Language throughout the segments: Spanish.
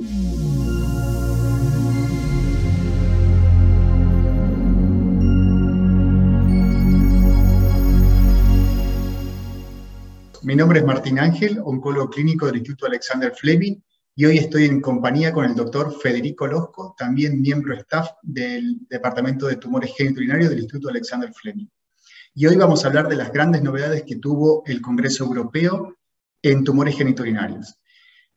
Mi nombre es Martín Ángel, oncólogo clínico del Instituto Alexander Fleming, y hoy estoy en compañía con el doctor Federico Losco, también miembro staff del Departamento de Tumores Genitourinarios del Instituto Alexander Fleming. Y hoy vamos a hablar de las grandes novedades que tuvo el Congreso Europeo en tumores genitourinarios.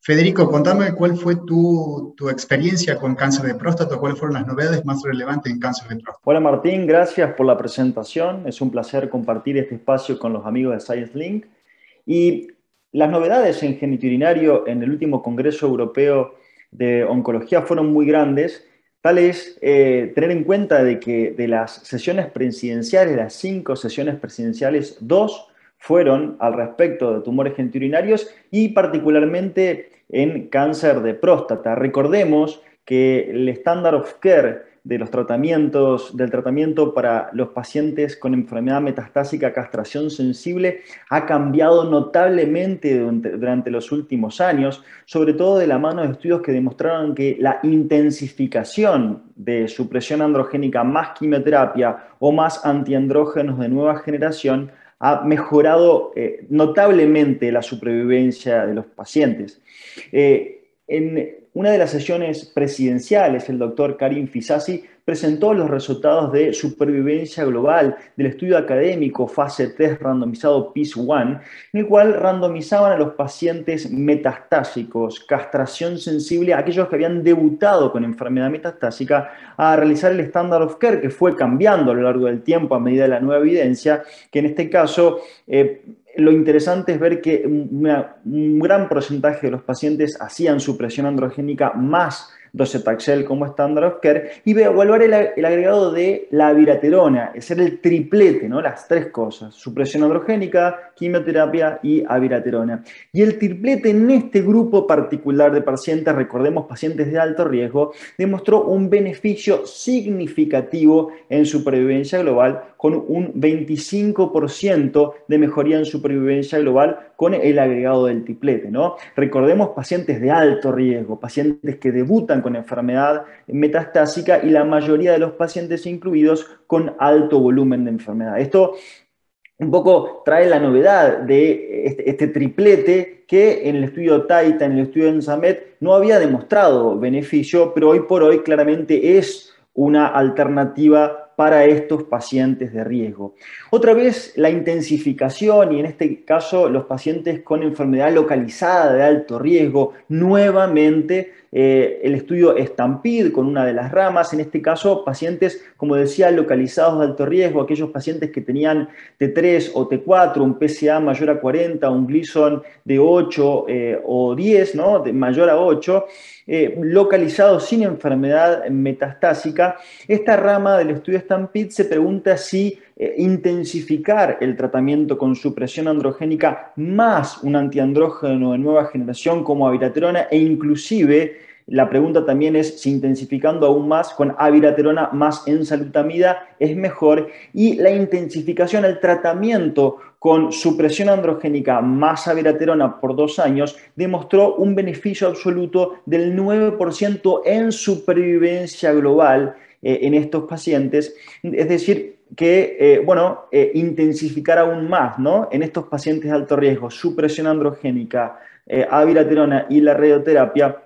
Federico, contame cuál fue tu, tu, experiencia con cáncer de próstata, cuáles fueron las novedades más relevantes en cáncer de próstata. Hola Martín, gracias por la presentación. Es un placer compartir este espacio con los amigos de Science Link. Y las novedades en genitourinario en el último Congreso Europeo de Oncología fueron muy grandes. Tal es eh, tener en cuenta de que de las sesiones presidenciales, las cinco sesiones presidenciales, dos fueron al respecto de tumores genitourinarios y particularmente en cáncer de próstata. Recordemos que el estándar of care de los tratamientos, del tratamiento para los pacientes con enfermedad metastásica castración sensible ha cambiado notablemente durante, los últimos años, sobre todo de la mano de estudios que demostraron que la intensificación de supresión androgénica más quimioterapia o más antiandrógenos de nueva generación ha mejorado eh, notablemente la supervivencia de los pacientes. Eh, en una de las sesiones presidenciales, el doctor Karim Fisasi presentó los resultados de supervivencia global del estudio académico fase 3 randomizado PIS-1, en el cual randomizaban a los pacientes metastásicos, castración sensible, aquellos que habían debutado con enfermedad metastásica, a realizar el standard of care, que fue cambiando a lo largo del tiempo a medida de la nueva evidencia, que en este caso... Eh, lo interesante es ver que un gran porcentaje de los pacientes hacían supresión androgénica más docetaxel como estándar of care y evaluar el, agregado de la viraterona, es el triplete, ¿no? las tres cosas, supresión androgénica, quimioterapia y aviraterona. Y el triplete en este grupo particular de pacientes, recordemos pacientes de alto riesgo, demostró un beneficio significativo en supervivencia global con un 25% de mejoría en supervivencia global con el agregado del triplete. ¿no? Recordemos pacientes de alto riesgo, pacientes que debutan con enfermedad metastásica y la mayoría de los pacientes incluidos con alto volumen de enfermedad. Esto un poco trae la novedad de este, este triplete que en el estudio Taita, en el estudio Ensamet, no había demostrado beneficio, pero hoy por hoy claramente es una alternativa para estos pacientes de riesgo. Otra vez, la intensificación y en este caso los pacientes con enfermedad localizada de alto riesgo, nuevamente eh, el estudio Stampede con una de las ramas, en este caso pacientes, como decía, localizados de alto riesgo, aquellos pacientes que tenían T3 o T4, un PSA mayor a 40, un Gleason de 8 eh, o 10, ¿no? de mayor a 8, eh, localizados sin enfermedad metastásica, esta rama del estudio Stampede se pregunta si eh, intensificar el tratamiento con supresión androgénica más un antiandrógeno de nueva generación como aviraterona e inclusive la pregunta también es si intensificando aún más con aviraterona más ensalutamida es mejor y la intensificación, el tratamiento con supresión androgénica más aviraterona por dos años demostró un beneficio absoluto del 9% en supervivencia global eh, en estos pacientes. Es decir, que, eh, bueno, eh, intensificar aún más, ¿no? En estos pacientes de alto riesgo, supresión androgénica, aviraterona y la radioterapia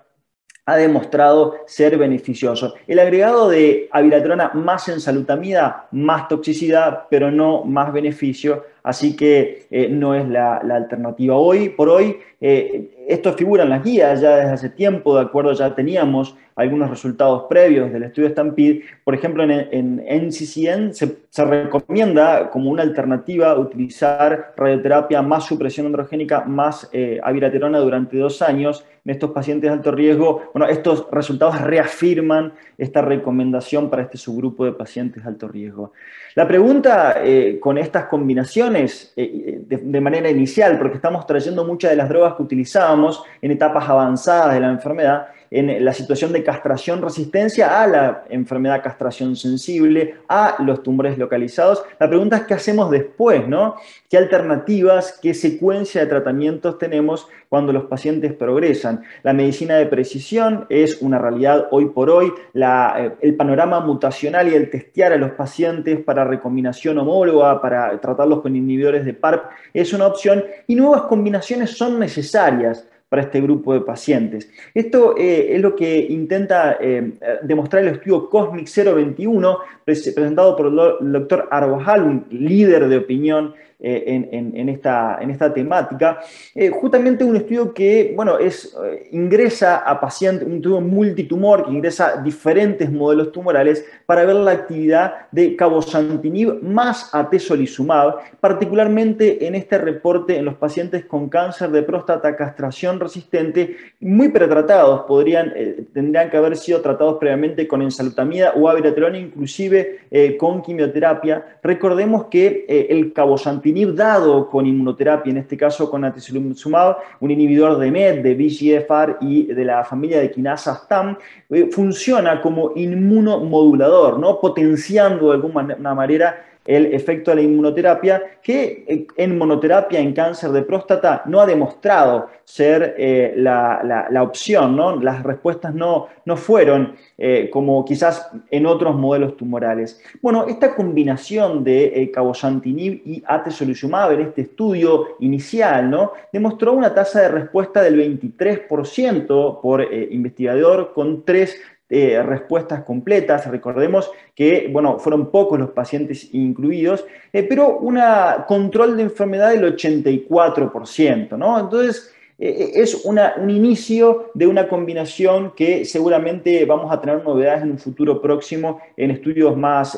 ha demostrado ser beneficioso. El agregado de aviratrona más ensalutamida, más toxicidad, pero no más beneficio, así que eh, no es la, alternativa. Hoy por hoy, eh, esto figura en las guías ya desde hace tiempo, de acuerdo, ya teníamos algunos resultados previos del estudio Stampede. Por ejemplo, en, en NCCN se, recomienda como una alternativa utilizar radioterapia más supresión androgénica más eh, aviraterona durante dos años en estos pacientes de alto riesgo. Bueno, estos resultados reafirman esta recomendación para este subgrupo de pacientes de alto riesgo. La pregunta eh, con estas combinaciones eh, de, manera inicial, porque estamos trayendo muchas de las drogas que utilizábamos en etapas avanzadas de la enfermedad, en la situación de castración resistencia a la enfermedad castración sensible, a los tumores localizados. La pregunta es qué hacemos después, ¿no? ¿Qué alternativas, qué secuencia de tratamientos tenemos cuando los pacientes progresan? La medicina de precisión es una realidad hoy por hoy. Eh, el panorama mutacional y el testear a los pacientes para recombinación homóloga, para tratarlos con inhibidores de PARP, es una opción y nuevas combinaciones son necesarias para este grupo de pacientes. Esto eh, es lo que intenta eh, demostrar el estudio COSMIC 021, presentado por el doctor Arbojal, un líder de opinión eh, en, esta, en, esta, temática. Eh, justamente un estudio que, bueno, es, eh, ingresa a pacientes, un estudio multitumor que ingresa diferentes modelos tumorales para ver la actividad de cabozantinib más atezolizumab, particularmente en este reporte en los pacientes con cáncer de próstata, castración resistente, muy pretratados, podrían, tendrían que haber sido tratados previamente con ensalutamida o abiraterona, inclusive con quimioterapia. Recordemos que el cabozantinib dado con inmunoterapia, en este caso con atezolizumab, un inhibidor de MET, de VEGFR y de la familia de quinasas TAM, eh, funciona como inmunomodulador, ¿no? potenciando de alguna manera el efecto de la inmunoterapia, que eh, en monoterapia en cáncer de próstata no ha demostrado ser eh, la, opción, ¿no? las respuestas no, no fueron eh, como quizás en otros modelos tumorales. Bueno, esta combinación de cabozantinib y atezolizumab en este estudio inicial ¿no? demostró una tasa de respuesta del 23% por investigador con tres eh, respuestas completas. Recordemos que, bueno, fueron pocos los pacientes incluidos, eh, pero un control de enfermedad del 84%, ¿no? Entonces, eh, es un inicio de una combinación que seguramente vamos a tener novedades en un futuro próximo en estudios más,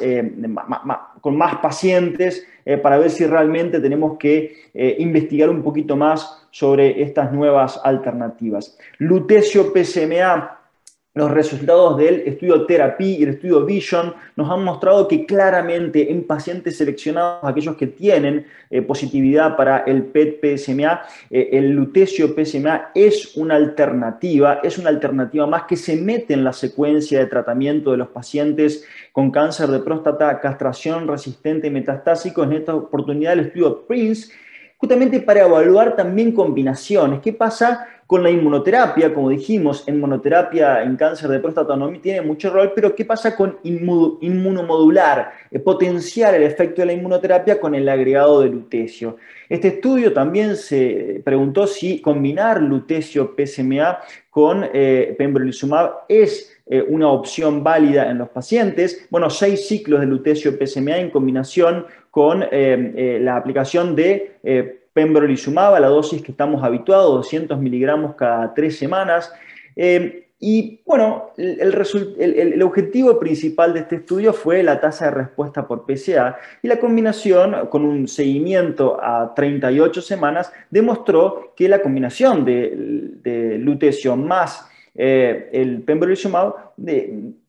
con más pacientes para ver si realmente tenemos que investigar un poquito más sobre estas nuevas alternativas. Lutecio PSMA los resultados del estudio Therapy y el estudio Vision nos han mostrado que claramente en pacientes seleccionados, aquellos que tienen eh, positividad para el PET-PSMA, eh, el lutecio PSMA es una alternativa, es una alternativa más que se mete en la secuencia de tratamiento de los pacientes con cáncer de próstata, castración resistente y metastásico. En esta oportunidad el estudio PRINCE justamente para evaluar también combinaciones. ¿Qué pasa con la inmunoterapia? Como dijimos, en monoterapia en cáncer de próstata no tiene mucho rol, pero ¿qué pasa con inmunomodular? Eh, potenciar el efecto de la inmunoterapia con el agregado de lutecio. Este estudio también se preguntó si combinar lutecio PSMA con eh, pembrolizumab es eh, una opción válida en los pacientes. Bueno, seis ciclos de lutecio PSMA en combinación con eh, eh, la aplicación de eh, pembrolizumab la dosis que estamos habituados, 200 miligramos cada tres semanas. y bueno, el, objetivo principal de este estudio fue la tasa de respuesta por PSA y la combinación con un seguimiento a 38 semanas demostró que la combinación de, de más el pembrolizumab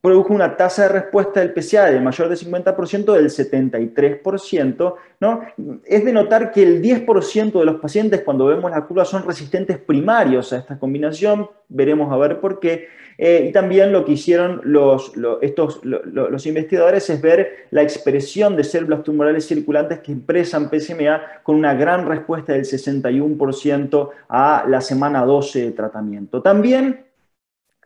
produjo una tasa de respuesta del PCA de mayor de 50% del 73%, ¿no? Es de notar que el 10% de los pacientes, cuando vemos la curva, son resistentes primarios a esta combinación, veremos a ver por qué. Eh, y también lo que hicieron los, estos, los investigadores es ver la expresión de células tumorales circulantes que expresan PSMA con una gran respuesta del 61% a la semana 12 de tratamiento. También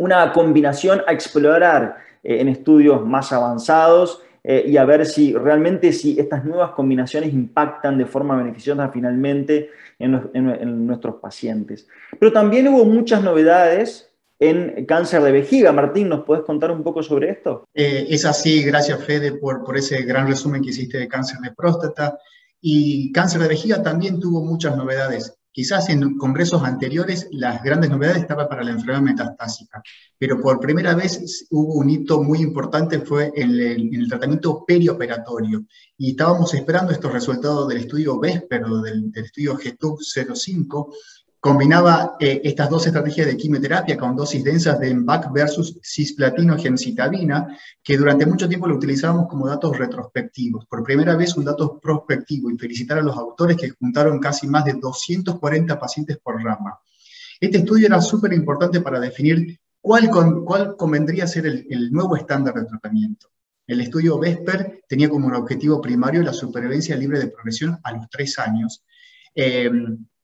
una combinación a explorar eh, en estudios más avanzados eh, y a ver si realmente si estas nuevas combinaciones impactan de forma beneficiosa finalmente en, nuestros pacientes. Pero también hubo muchas novedades en cáncer de vejiga. Martín, ¿nos puedes contar un poco sobre esto? Eh, es así, gracias Fede por, por ese gran resumen que hiciste de cáncer de próstata. Y cáncer de vejiga también tuvo muchas novedades. Quizás en congresos anteriores las grandes novedades estaban para la enfermedad metastásica, pero por primera vez hubo un hito muy importante, fue en el, tratamiento perioperatorio. Y estábamos esperando estos resultados del estudio VESPER, del, del estudio GTUB 05, Combinaba eh, estas dos estrategias de quimioterapia con dosis densas de EMBAC versus cisplatino gencitabina, que durante mucho tiempo lo utilizábamos como datos retrospectivos. Por primera vez un dato prospectivo y felicitar a los autores que juntaron casi más de 240 pacientes por rama. Este estudio era súper importante para definir ¿Cuál, cuál convendría ser el, nuevo estándar de tratamiento? El estudio Vesper tenía como objetivo primario la supervivencia libre de progresión a los tres años. Eh,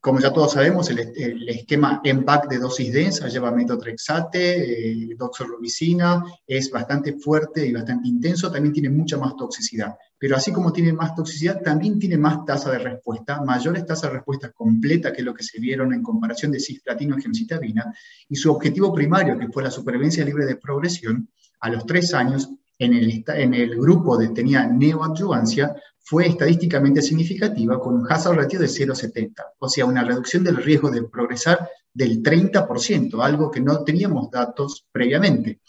como ya todos sabemos, el, esquema EMPAC de dosis densa lleva metotrexate, eh, doxorubicina, es bastante fuerte y bastante intenso, también tiene mucha más toxicidad. Pero así como tiene más toxicidad, también tiene más tasa de respuesta, mayores tasas de respuesta completa que lo que se vieron en comparación de cisplatino y gemcitabina, y su objetivo primario, que fue la supervivencia libre de progresión, a los tres años, en el, en el grupo de tenía neoadjuvancia, fue estadísticamente significativa con un hazard ratio de 0,70, o sea, una reducción del riesgo de progresar del 30%, algo que no teníamos datos previamente.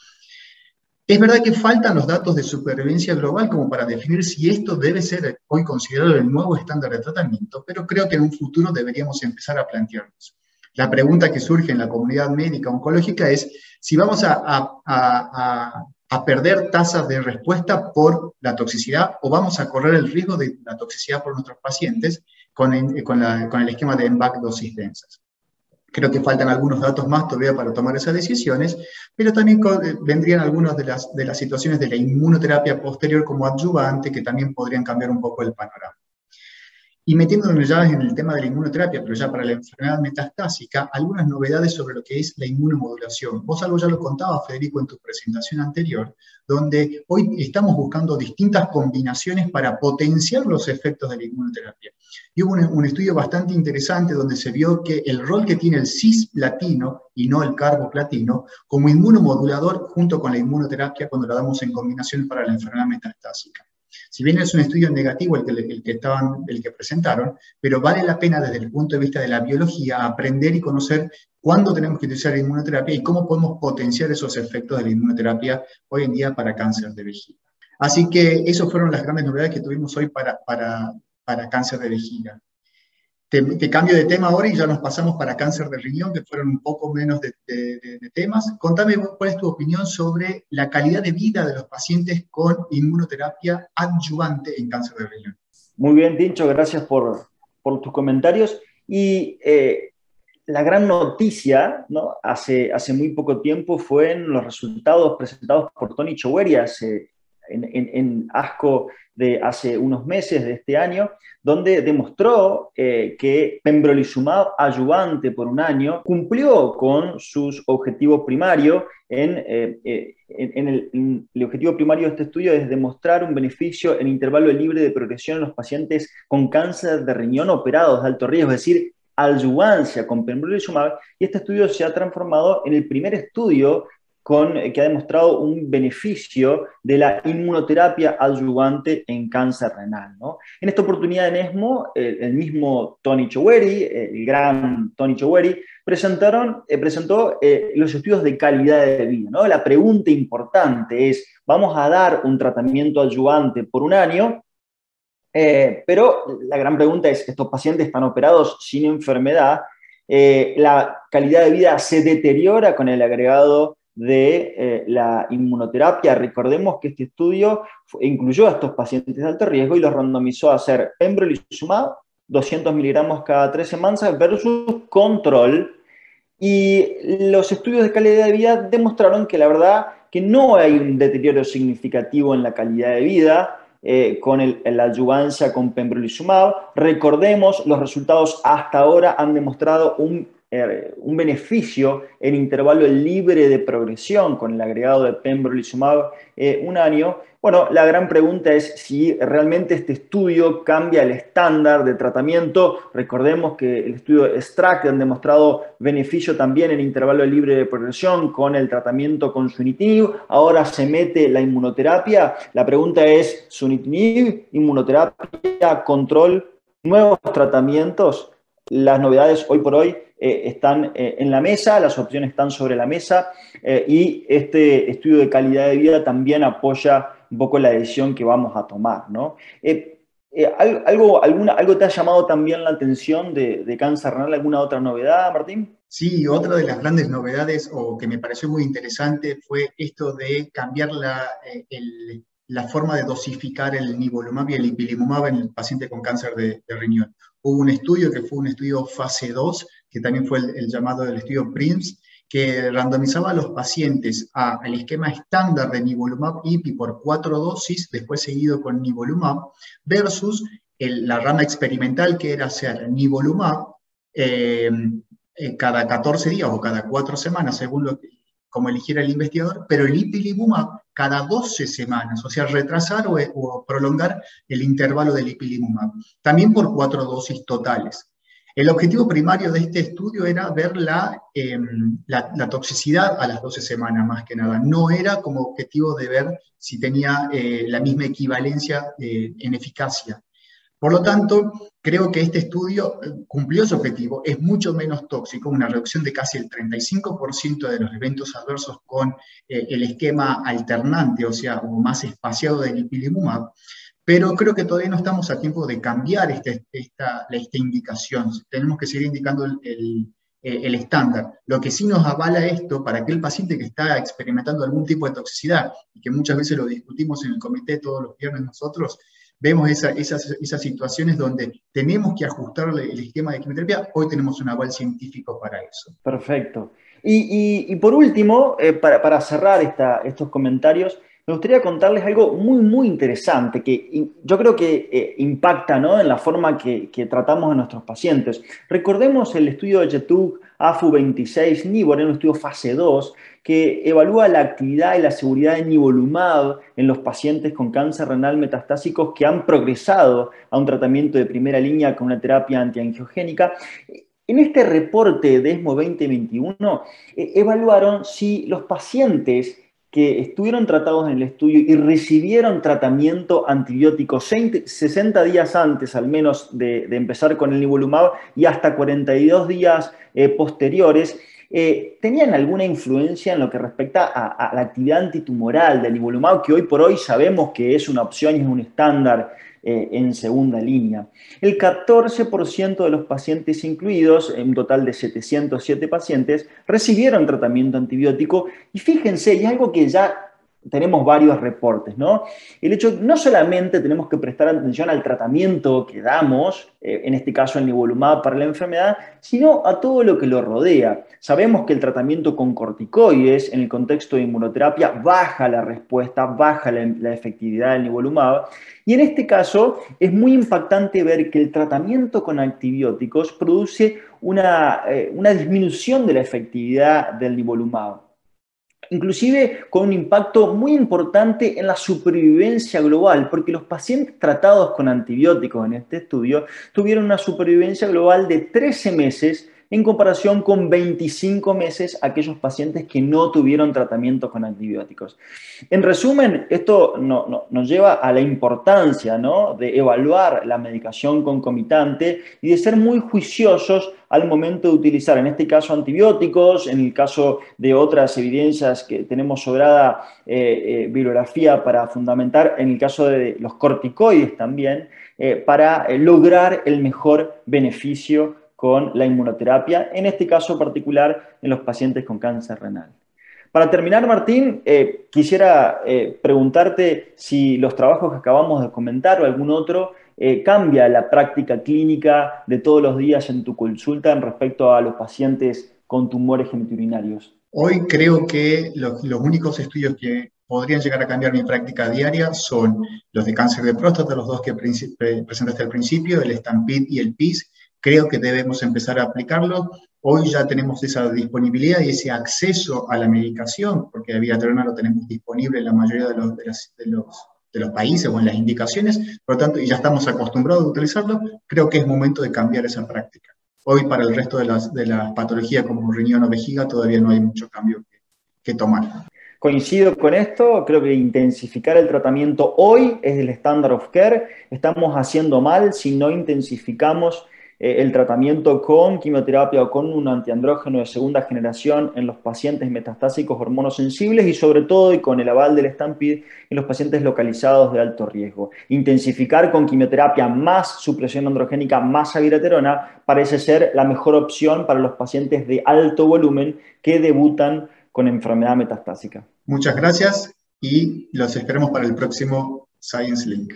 Es verdad que faltan los datos de supervivencia global como para definir si esto debe ser hoy considerado el nuevo estándar de tratamiento, pero creo que en un futuro deberíamos empezar a plantearnos. La pregunta que surge en la comunidad médica oncológica es si vamos a, a a perder tasas de respuesta por la toxicidad o vamos a correr el riesgo de la toxicidad por nuestros pacientes con, con, el esquema de EMBAC dosis densas. Creo que faltan algunos datos más todavía para tomar esas decisiones, pero también eh, vendrían algunas de las, de las situaciones de la inmunoterapia posterior como adyuvante que también podrían cambiar un poco el panorama. Y metiéndonos ya en el tema de la inmunoterapia, pero ya para la enfermedad metastásica, algunas novedades sobre lo que es la inmunomodulación. Vos algo ya lo contaba, Federico, en tu presentación anterior, donde hoy estamos buscando distintas combinaciones para potenciar los efectos de la inmunoterapia. Y hubo un, estudio bastante interesante donde se vio que el rol que tiene el cisplatino y no el carboplatino como inmunomodulador junto con la inmunoterapia cuando la damos en combinación para la enfermedad metastásica. Si bien es un estudio negativo el que, el que, estaban, el que presentaron, pero vale la pena desde el punto de vista de la biología aprender y conocer cuándo tenemos que utilizar la inmunoterapia y cómo podemos potenciar esos efectos de la inmunoterapia hoy en día para cáncer de vejiga. Así que esas fueron las grandes novedades que tuvimos hoy para, para, para cáncer de vejiga. Te, cambio de tema ahora y ya nos pasamos para cáncer de riñón, que fueron un poco menos de, temas. Contame cuál es tu opinión sobre la calidad de vida de los pacientes con inmunoterapia adyuvante en cáncer de riñón. Muy bien, Tincho, gracias por, por tus comentarios. Y eh, la gran noticia ¿no? hace, hace muy poco tiempo fue en los resultados presentados por Tony Choweri hace, en, ASCO de hace unos meses de este año, donde demostró eh, que pembrolizumab ayudante por un año cumplió con sus objetivos primarios. Eh, eh, en, el, el, objetivo primario de este estudio es demostrar un beneficio en intervalo libre de progresión en los pacientes con cáncer de riñón operados de alto riesgo, es decir, adyuvancia con pembrolizumab, y este estudio se ha transformado en el primer estudio eh, que ha demostrado un beneficio de la inmunoterapia adyuvante en cáncer renal. En esta oportunidad en ESMO, el, mismo Tony Choweri, el gran Tony Choweri, presentaron, eh, presentó eh, los estudios de calidad de vida. ¿no? La pregunta importante es, ¿vamos a dar un tratamiento adyuvante por un año? pero la gran pregunta es, ¿estos pacientes están operados sin enfermedad? la calidad de vida se deteriora con el agregado de eh, la inmunoterapia. Recordemos que este estudio incluyó a estos pacientes de alto riesgo y los randomizó a hacer pembrolizumab, 200 miligramos cada tres semanas versus control. Y los estudios de calidad de vida demostraron que la verdad que no hay un deterioro significativo en la calidad de vida eh, con la adyuvancia con pembrolizumab. Recordemos, los resultados hasta ahora han demostrado un eh, un beneficio en intervalo libre de progresión con el agregado de pembrolizumab eh, un año. Bueno, la gran pregunta es si realmente este estudio cambia el estándar de tratamiento. Recordemos que el estudio STRAC han demostrado beneficio también en intervalo libre de progresión con el tratamiento con sunitinib. Ahora se mete la inmunoterapia. La pregunta es, sunitinib, inmunoterapia, control, nuevos tratamientos. Las novedades hoy por hoy eh, están eh, en la mesa, las opciones están sobre la mesa eh, y este estudio de calidad de vida también apoya un poco la decisión que vamos a tomar. ¿no? ¿algo, alguna, ¿Algo te ha llamado también la atención de, cáncer renal? ¿Alguna otra novedad, Martín? Sí, otra de las grandes novedades o que me pareció muy interesante fue esto de cambiar la, la forma de dosificar el nivolumab y el ipilimumab en el paciente con cáncer de, de riñón. Hubo un estudio que fue un estudio fase 2 que también fue el, llamado del estudio PRIMS, que randomizaba a los pacientes al esquema estándar de nivolumab IPI por cuatro dosis, después seguido con nivolumab, versus la rama experimental que era hacer nivolumab eh, eh, cada 14 días o cada 4 semanas, según como eligiera el investigador, pero el ipilimumab cada 12 semanas, o sea, retrasar o, prolongar el intervalo del ipilimumab, también por cuatro dosis totales. El objetivo primario de este estudio era ver la, em, la, toxicidad a las 12 semanas, más que nada. No era como objetivo de ver si tenía eh, la misma equivalencia eh, en eficacia. Por lo tanto, creo que este estudio eh, cumplió su objetivo, es mucho menos tóxico, una reducción de casi el 35% de los eventos adversos con el esquema alternante, o sea, o más espaciado del ipilimumab, pero creo que todavía no estamos a tiempo de cambiar este, esta, esta, indicación. Tenemos que seguir indicando el, el, eh, el, estándar. Lo que sí nos avala esto para aquel paciente que está experimentando algún tipo de toxicidad, y que muchas veces lo discutimos en el comité todos los viernes nosotros, vemos esas, esas, situaciones donde tenemos que ajustar el esquema de quimioterapia, hoy tenemos un aval científico para eso. Perfecto. Y, por último, eh, para, cerrar estos comentarios, me gustaría contarles algo muy, muy interesante que yo creo que eh, impacta en la forma que, tratamos a nuestros pacientes. Recordemos el estudio de JETUC AFU26 NIVOR, en un estudio fase 2, que evalúa la actividad y la seguridad de nivolumab en los pacientes con cáncer renal metastásicos que han progresado a un tratamiento de primera línea con una terapia antiangiogénica. En este reporte de ESMO 2021 eh, evaluaron si los pacientes que estuvieron tratados en el estudio y recibieron tratamiento antibiótico 60 días antes al menos de, empezar con el nivolumab y hasta 42 días eh, posteriores, eh, ¿tenían alguna influencia en lo que respecta a, la actividad antitumoral del nivolumab, que hoy por hoy sabemos que es una opción y es un estándar eh, en segunda línea. El 14% de los pacientes incluidos, en un total de 707 pacientes, recibieron tratamiento antibiótico y fíjense, y algo que ya tenemos varios reportes, ¿no? El hecho, no solamente tenemos que prestar atención al tratamiento que damos, eh, en este caso el nivolumab para la enfermedad, sino a todo lo que lo rodea. Sabemos que el tratamiento con corticoides en el contexto de inmunoterapia baja la respuesta, baja la, efectividad del nivolumab, y en este caso es muy impactante ver que el tratamiento con antibióticos produce una, eh, una disminución de la efectividad del nivolumab inclusive con un impacto muy importante en la supervivencia global, porque los pacientes tratados con antibióticos en este estudio tuvieron una supervivencia global de 13 meses en comparación con 25 meses aquellos pacientes que no tuvieron tratamiento con antibióticos. En resumen, esto nos lleva a la importancia de evaluar la medicación concomitante y de ser muy juiciosos al momento de utilizar, en este caso, antibióticos, en el caso de otras evidencias que tenemos sobrada eh, eh, bibliografía para fundamentar, en el caso de los corticoides también, eh, para lograr el mejor beneficio con la inmunoterapia, en este caso particular en los pacientes con cáncer renal. Para terminar, Martín, eh, quisiera eh, preguntarte si los trabajos que acabamos de comentar o algún otro eh, cambia la práctica clínica de todos los días en tu consulta en respecto a los pacientes con tumores geniturinarios. Hoy creo que los, únicos estudios que podrían llegar a cambiar mi práctica diaria son los de cáncer de próstata, los dos que presentaste al principio, el STAMPID y el PIS, creo que debemos empezar a aplicarlo. Hoy ya tenemos esa disponibilidad y ese acceso a la medicación, porque la viratrona lo tenemos disponible en la mayoría de los, países o en las indicaciones, por lo tanto, y ya estamos acostumbrados a utilizarlo, creo que es momento de cambiar esa práctica. Hoy para el resto de las, de patologías como riñón o vejiga todavía no hay mucho cambio que, que tomar. Coincido con esto, creo que intensificar el tratamiento hoy es el estándar of care. Estamos haciendo mal si no intensificamos el tratamiento con quimioterapia o con un antiandrógeno de segunda generación en los pacientes metastásicos hormonosensibles y sobre todo y con el aval del Stampede en los pacientes localizados de alto riesgo. Intensificar con quimioterapia más supresión androgénica más aviraterona parece ser la mejor opción para los pacientes de alto volumen que debutan con enfermedad metastásica. Muchas gracias y los esperamos para el próximo Science Link.